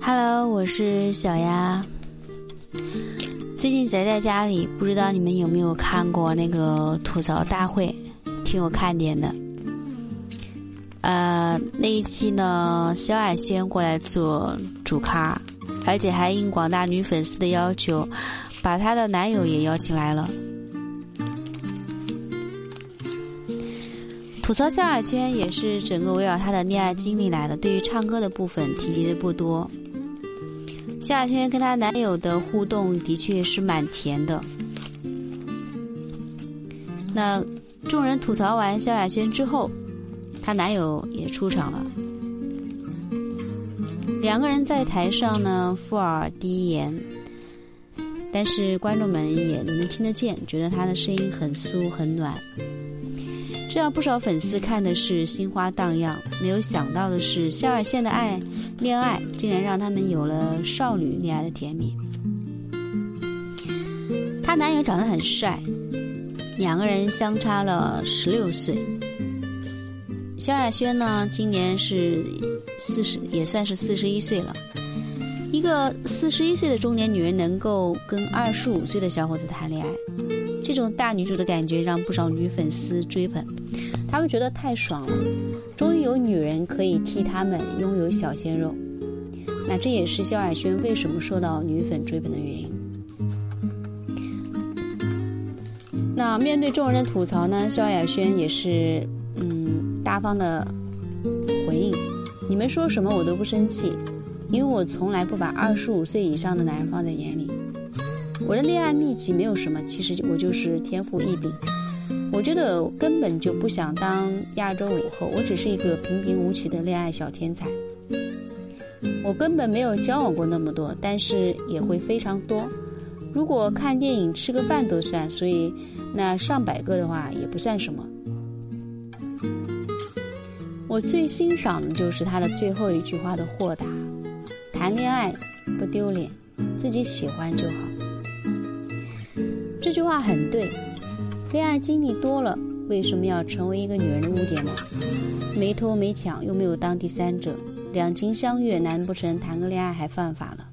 Hello，我是小丫。最近宅在家里，不知道你们有没有看过那个吐槽大会，挺有看点的。呃，那一期呢，萧亚轩过来做主咖，而且还应广大女粉丝的要求，把她的男友也邀请来了。吐槽萧亚轩也是整个围绕她的恋爱经历来的，对于唱歌的部分提及的不多。萧亚轩跟她男友的互动的确是蛮甜的。那众人吐槽完萧亚轩之后，她男友也出场了。两个人在台上呢，附耳低言，但是观众们也能听得见，觉得他的声音很酥很暖。这让不少粉丝看的是心花荡漾，没有想到的是，萧亚轩的爱恋爱竟然让他们有了少女恋爱的甜蜜。她男友长得很帅，两个人相差了十六岁。萧亚轩呢，今年是四十，也算是四十一岁了。一个四十一岁的中年女人能够跟二十五岁的小伙子谈恋爱，这种大女主的感觉让不少女粉丝追捧。他们觉得太爽了，终于有女人可以替他们拥有小鲜肉。那这也是萧亚轩为什么受到女粉追捧的原因。那面对众人的吐槽呢，萧亚轩也是嗯大方的回应：你们说什么我都不生气，因为我从来不把二十五岁以上的男人放在眼里。我的恋爱秘籍没有什么，其实我就是天赋异禀。我觉得根本就不想当亚洲舞后，我只是一个平平无奇的恋爱小天才。我根本没有交往过那么多，但是也会非常多。如果看电影、吃个饭都算，所以那上百个的话也不算什么。我最欣赏的就是他的最后一句话的豁达：谈恋爱不丢脸，自己喜欢就好。这句话很对。恋爱经历多了，为什么要成为一个女人的污点呢？没偷没抢，又没有当第三者，两情相悦，难不成谈个恋爱还犯法了？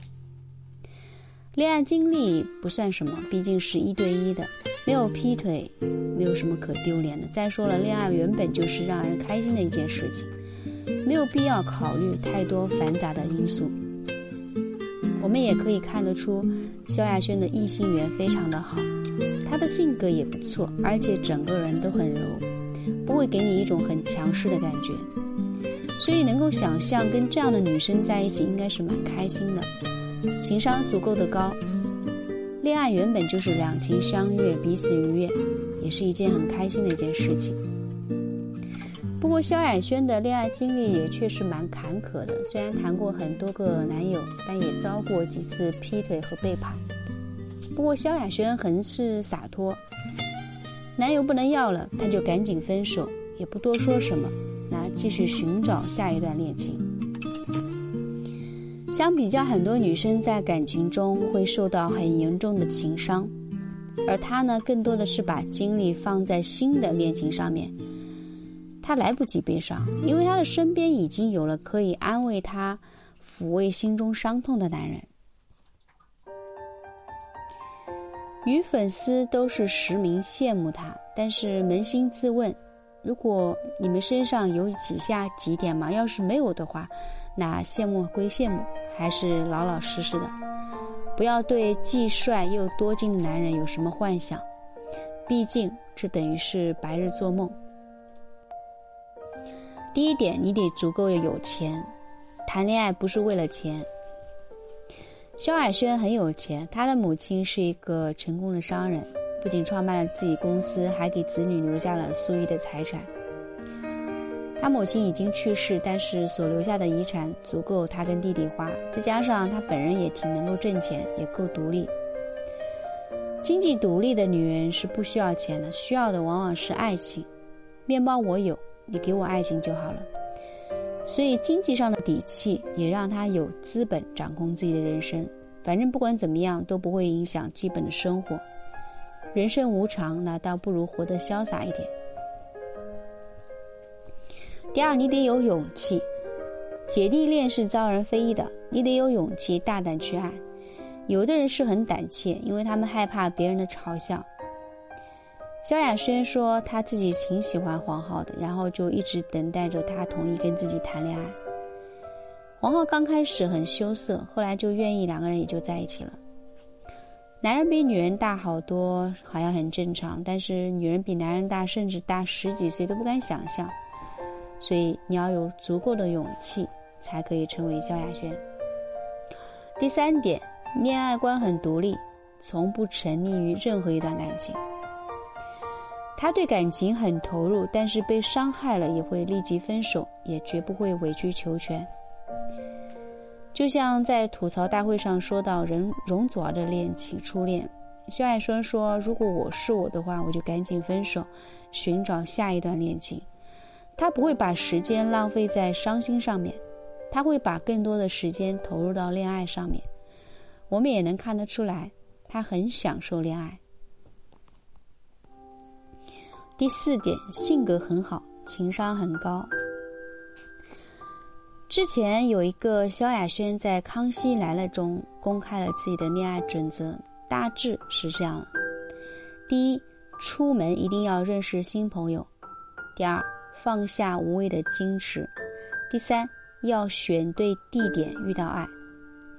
恋爱经历不算什么，毕竟是一对一的，没有劈腿，没有什么可丢脸的。再说了，恋爱原本就是让人开心的一件事情，没有必要考虑太多繁杂的因素。我们也可以看得出，萧亚轩的异性缘非常的好。他的性格也不错，而且整个人都很柔，不会给你一种很强势的感觉，所以能够想象跟这样的女生在一起应该是蛮开心的，情商足够的高。恋爱原本就是两情相悦，彼此愉悦，也是一件很开心的一件事情。不过萧亚轩的恋爱经历也确实蛮坎坷的，虽然谈过很多个男友，但也遭过几次劈腿和背叛。不过萧亚轩很是洒脱，男友不能要了，她就赶紧分手，也不多说什么，那继续寻找下一段恋情。相比较，很多女生在感情中会受到很严重的情伤，而她呢，更多的是把精力放在新的恋情上面。她来不及悲伤，因为他的身边已经有了可以安慰他、抚慰心中伤痛的男人。女粉丝都是实名羡慕他，但是扪心自问，如果你们身上有以下几点嘛？要是没有的话，那羡慕归羡慕，还是老老实实的，不要对既帅又多金的男人有什么幻想，毕竟这等于是白日做梦。第一点，你得足够的有钱，谈恋爱不是为了钱。萧亚轩很有钱，他的母亲是一个成功的商人，不仅创办了自己公司，还给子女留下了数亿的财产。他母亲已经去世，但是所留下的遗产足够他跟弟弟花，再加上他本人也挺能够挣钱，也够独立。经济独立的女人是不需要钱的，需要的往往是爱情。面包我有，你给我爱情就好了。所以经济上的底气也让他有资本掌控自己的人生。反正不管怎么样都不会影响基本的生活。人生无常，那倒不如活得潇洒一点。第二，你得有勇气。姐弟恋是遭人非议的，你得有勇气大胆去爱。有的人是很胆怯，因为他们害怕别人的嘲笑。萧亚轩说他自己挺喜欢黄浩的，然后就一直等待着他同意跟自己谈恋爱。黄浩刚开始很羞涩，后来就愿意，两个人也就在一起了。男人比女人大好多，好像很正常，但是女人比男人大，甚至大十几岁都不敢想象。所以你要有足够的勇气。才可以成为萧亚轩。第三点，恋爱观很独立，从不沉溺于任何一段感情。他对感情很投入，但是被伤害了也会立即分手，也绝不会委曲求全。就像在吐槽大会上说到任容祖儿的恋情初恋，萧亚轩说：“如果我是我的话，我就赶紧分手，寻找下一段恋情。他不会把时间浪费在伤心上面。”他会把更多的时间投入到恋爱上面，我们也能看得出来，他很享受恋爱。第四点，性格很好，情商很高。之前有一个萧亚轩在《康熙来了》中公开了自己的恋爱准则，大致是这样：第一，出门一定要认识新朋友；第二，放下无谓的矜持；第三。要选对地点遇到爱。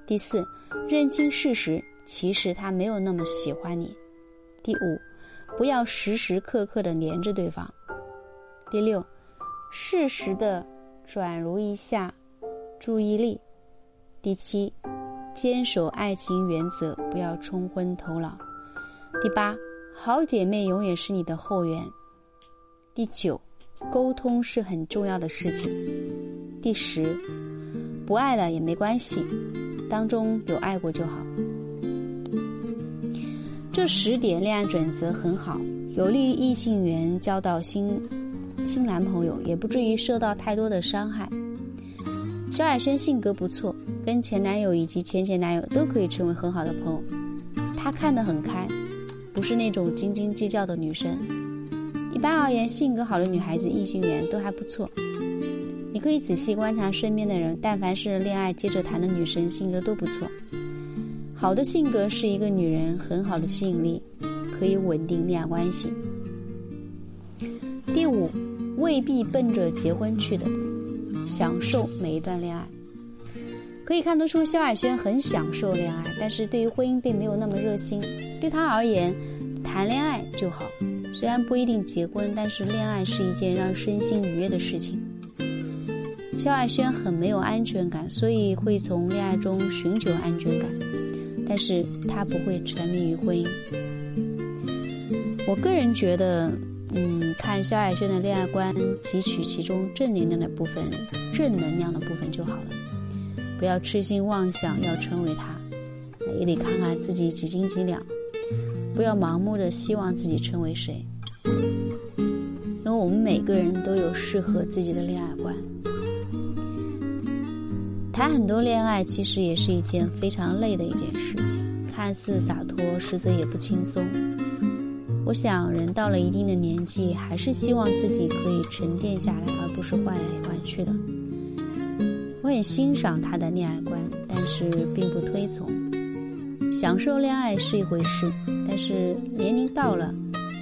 第四，认清事实，其实他没有那么喜欢你。第五，不要时时刻刻的黏着对方。第六，适时的转入一下注意力。第七，坚守爱情原则，不要冲昏头脑。第八，好姐妹永远是你的后援。第九，沟通是很重要的事情。第十，不爱了也没关系，当中有爱过就好。这十点恋爱准则很好，有利于异性缘交到新新男朋友，也不至于受到太多的伤害。萧亚轩性格不错，跟前男友以及前前男友都可以成为很好的朋友。她看得很开，不是那种斤斤计较的女生。一般而言，性格好的女孩子异性缘都还不错。你可以仔细观察身边的人，但凡是恋爱接着谈的女生，性格都不错。好的性格是一个女人很好的吸引力，可以稳定恋爱关系。第五，未必奔着结婚去的，享受每一段恋爱。可以看得出，萧亚轩很享受恋爱，但是对于婚姻并没有那么热心。对他而言，谈恋爱就好，虽然不一定结婚，但是恋爱是一件让身心愉悦的事情。萧亚轩很没有安全感，所以会从恋爱中寻求安全感，但是他不会沉迷于婚姻。我个人觉得，嗯，看萧亚轩的恋爱观，汲取其中正能量的部分，正能量的部分就好了，不要痴心妄想要成为他，也得看看自己几斤几两，不要盲目的希望自己成为谁，因为我们每个人都有适合自己的恋爱观。谈很多恋爱，其实也是一件非常累的一件事情。看似洒脱，实则也不轻松。我想，人到了一定的年纪，还是希望自己可以沉淀下来，而不是换来换去的。我很欣赏他的恋爱观，但是并不推崇。享受恋爱是一回事，但是年龄到了，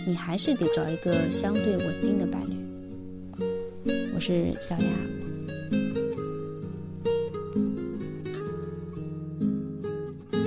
你还是得找一个相对稳定的伴侣。我是小雅。